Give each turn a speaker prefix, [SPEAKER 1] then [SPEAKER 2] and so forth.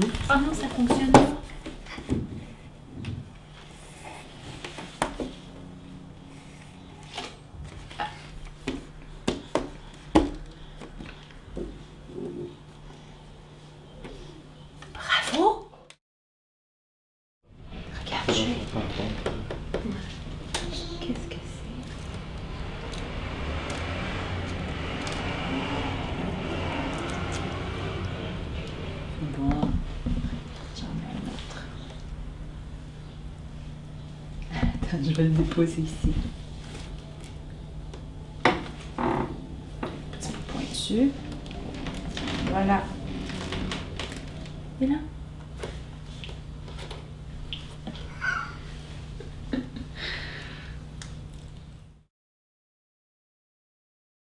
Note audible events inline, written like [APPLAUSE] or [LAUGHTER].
[SPEAKER 1] Oh non, ça fonctionne pas. Bravo! Regarde, je Qu'est-ce que c'est? Bon, [LAUGHS] Je vais le déposer ici. Petit peu pointu. Voilà. Et là?